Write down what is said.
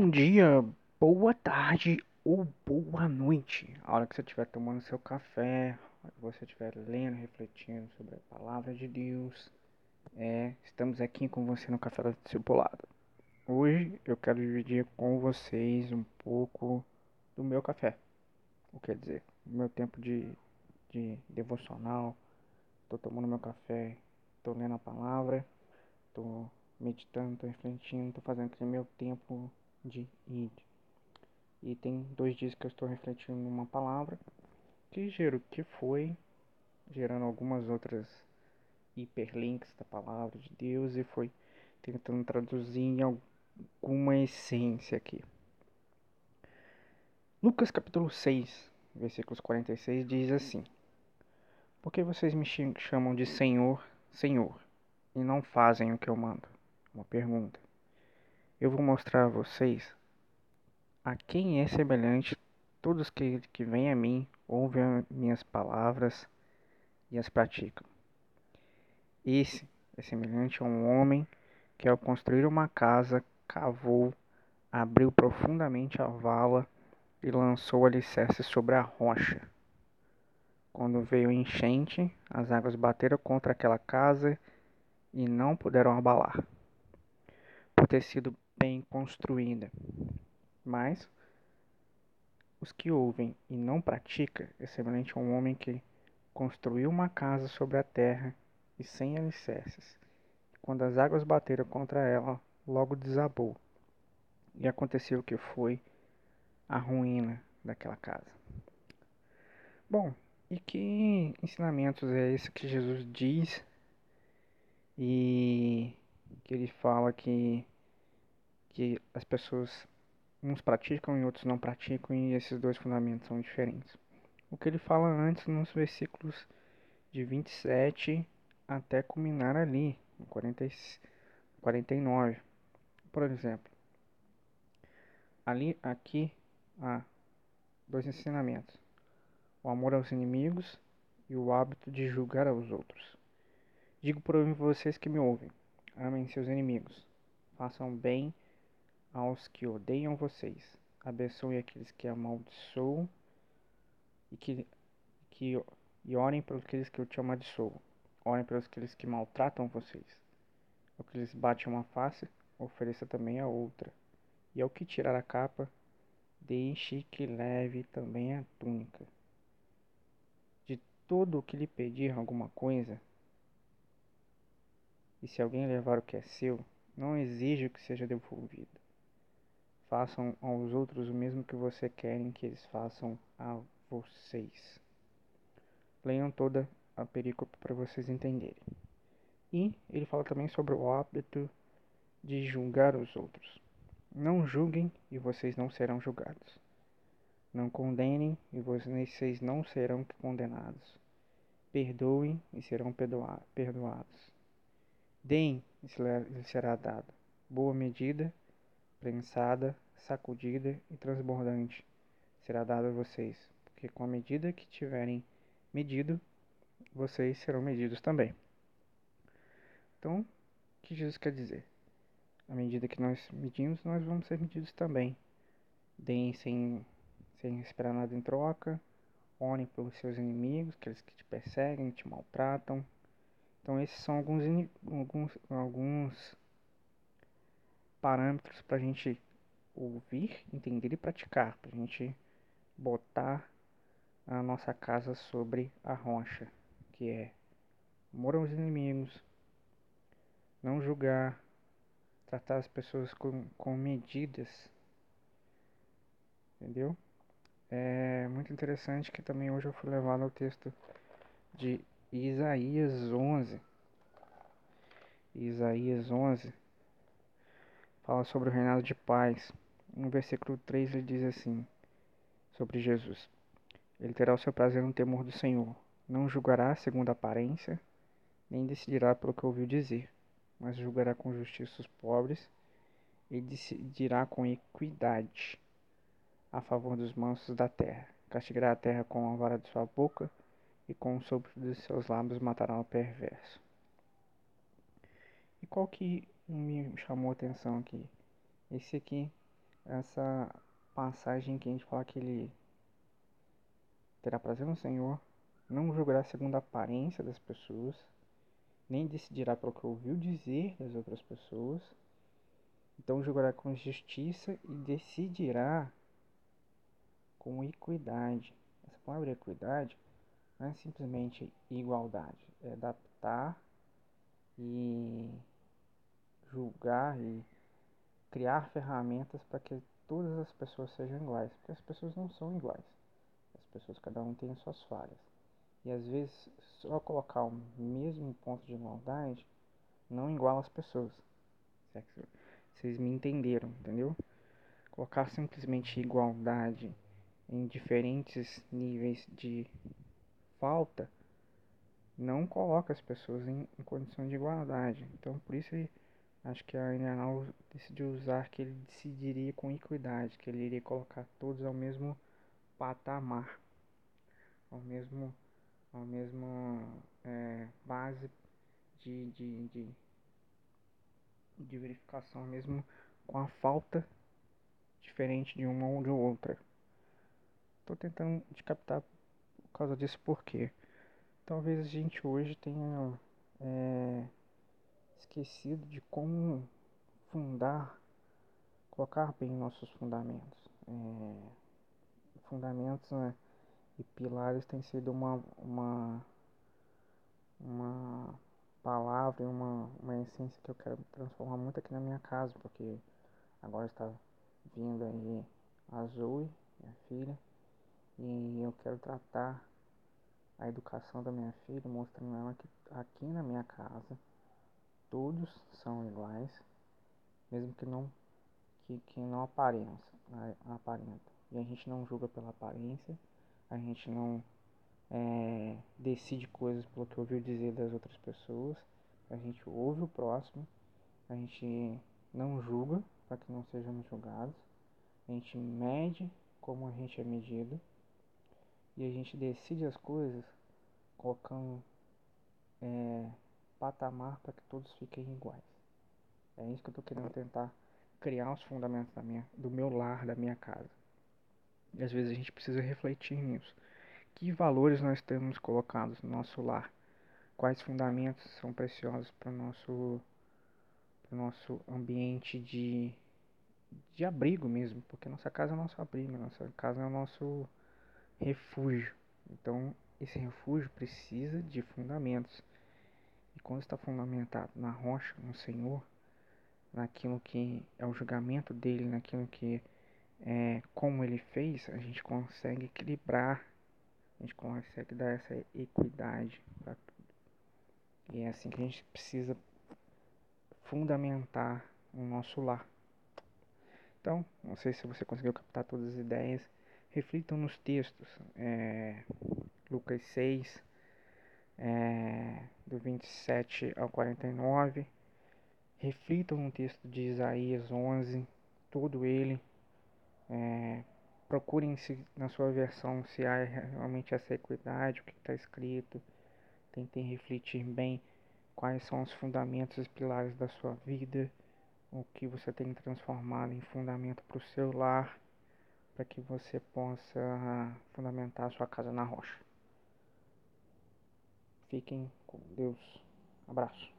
Bom dia, boa tarde ou boa noite. A hora que você estiver tomando seu café, você estiver lendo, refletindo sobre a palavra de Deus, é, estamos aqui com você no Café da Discipulado. Hoje eu quero dividir com vocês um pouco do meu café. O quer dizer, meu tempo de, de devocional. Estou tomando meu café, estou lendo a palavra, estou meditando, estou refletindo, estou fazendo aquele meu tempo de id. E tem dois dias que eu estou refletindo numa palavra que gerou que foi gerando algumas outras hiperlinks da palavra de Deus e foi tentando traduzir em alguma essência aqui. Lucas capítulo 6, versículos 46 diz assim: Por que vocês me chamam de Senhor, Senhor, e não fazem o que eu mando? Uma pergunta eu vou mostrar a vocês a quem é semelhante todos que, que vêm a mim, ouvem minhas palavras e as praticam. Esse é semelhante a um homem que, ao construir uma casa, cavou, abriu profundamente a vala e lançou alicerces sobre a rocha. Quando veio enchente, as águas bateram contra aquela casa e não puderam abalar, por ter sido bem construída. Mas os que ouvem e não praticam é semelhante a um homem que construiu uma casa sobre a terra e sem alicerces. Quando as águas bateram contra ela, logo desabou. E aconteceu que foi a ruína daquela casa. Bom, e que ensinamentos é esse que Jesus diz e que ele fala que que as pessoas uns praticam e outros não praticam e esses dois fundamentos são diferentes. O que ele fala antes nos versículos de 27 até culminar ali, no 40, 49. Por exemplo, ali aqui há dois ensinamentos: o amor aos inimigos e o hábito de julgar aos outros. Digo por vocês que me ouvem: amem seus inimigos, façam bem aos que odeiam vocês. Abençoe aqueles que amaldiçoam e que, que e orem pelos aqueles que te amaldiçoam. Orem pelos aqueles que maltratam vocês. Ao que lhes bate uma face, ofereça também a outra. E ao que tirar a capa, deixe que leve também a túnica. De todo o que lhe pedir alguma coisa, e se alguém levar o que é seu, não exija que seja devolvido. Façam aos outros o mesmo que você querem que eles façam a vocês. Leiam toda a perícope para vocês entenderem. E ele fala também sobre o hábito de julgar os outros. Não julguem e vocês não serão julgados. Não condenem e vocês não serão condenados. Perdoem e serão perdoados. Deem e será dado. Boa medida prensada, sacudida e transbordante será dada a vocês, porque com a medida que tiverem medido, vocês serão medidos também. Então, o que Jesus quer dizer? À medida que nós medimos, nós vamos ser medidos também. Deem sem, sem esperar nada em troca. Orem pelos seus inimigos, aqueles que te perseguem, te maltratam. Então, esses são alguns, alguns, alguns parâmetros para a gente ouvir, entender e praticar, para a gente botar a nossa casa sobre a rocha, que é amor aos inimigos, não julgar, tratar as pessoas com, com medidas, entendeu? É muito interessante que também hoje eu fui levado ao texto de Isaías 11. Isaías 11 fala sobre o reinado de paz. No versículo 3 ele diz assim sobre Jesus: Ele terá o seu prazer no temor do Senhor, não julgará segundo a aparência, nem decidirá pelo que ouviu dizer, mas julgará com justiça os pobres e decidirá com equidade a favor dos mansos da terra. Castigará a terra com a vara de sua boca e com o sopro de seus lábios matará o perverso. E qual que me chamou atenção aqui. Esse aqui essa passagem que a gente fala que ele terá prazer no Senhor, não julgará segundo a aparência das pessoas, nem decidirá pelo que ouviu dizer das outras pessoas, então julgará com justiça e decidirá com equidade. Essa palavra equidade não é simplesmente igualdade, é adaptar e julgar e criar ferramentas para que todas as pessoas sejam iguais, porque as pessoas não são iguais. As pessoas, cada um tem suas falhas. E às vezes só colocar o mesmo ponto de igualdade não iguala as pessoas. Vocês me entenderam, entendeu? Colocar simplesmente igualdade em diferentes níveis de falta não coloca as pessoas em, em condição de igualdade. Então por isso acho que a Inanal decidiu usar que ele decidiria com equidade, que ele iria colocar todos ao mesmo patamar, ao mesmo, ao mesmo é, base de, de, de, de verificação, mesmo com a falta diferente de uma ou de outra. Estou tentando de captar por causa disso porque talvez a gente hoje tenha é, esquecido de como fundar, colocar bem nossos fundamentos. É, fundamentos né, e pilares tem sido uma, uma, uma palavra e uma, uma essência que eu quero transformar muito aqui na minha casa, porque agora está vindo aí a Zoe, minha filha, e eu quero tratar a educação da minha filha, mostrando ela que aqui na minha casa todos são iguais, mesmo que não que, que não apareça, aparenta. E a gente não julga pela aparência, a gente não é, decide coisas pelo que ouviu dizer das outras pessoas, a gente ouve o próximo, a gente não julga para que não sejamos julgados, a gente mede como a gente é medido e a gente decide as coisas colocando é, patamar para que todos fiquem iguais. É isso que eu estou querendo tentar criar os fundamentos da minha, do meu lar, da minha casa. E às vezes a gente precisa refletir nisso. Que valores nós temos colocados no nosso lar? Quais fundamentos são preciosos para o nosso, nosso ambiente de, de abrigo mesmo? Porque nossa casa é o nosso abrigo, nossa casa é o nosso refúgio. Então, esse refúgio precisa de fundamentos. Quando está fundamentado na rocha, no Senhor, naquilo que é o julgamento dele, naquilo que é como ele fez, a gente consegue equilibrar, a gente consegue dar essa equidade para tudo. E é assim que a gente precisa fundamentar o nosso lar. Então, não sei se você conseguiu captar todas as ideias. Reflitam nos textos. É, Lucas 6, é, do 27 ao 49. Reflitam no texto de Isaías 11, todo ele. É, procurem se na sua versão se há realmente essa equidade, o que está escrito. Tentem refletir bem quais são os fundamentos e pilares da sua vida, o que você tem transformado em fundamento para o seu lar, para que você possa fundamentar a sua casa na rocha. Fiquem com Deus. Abraço.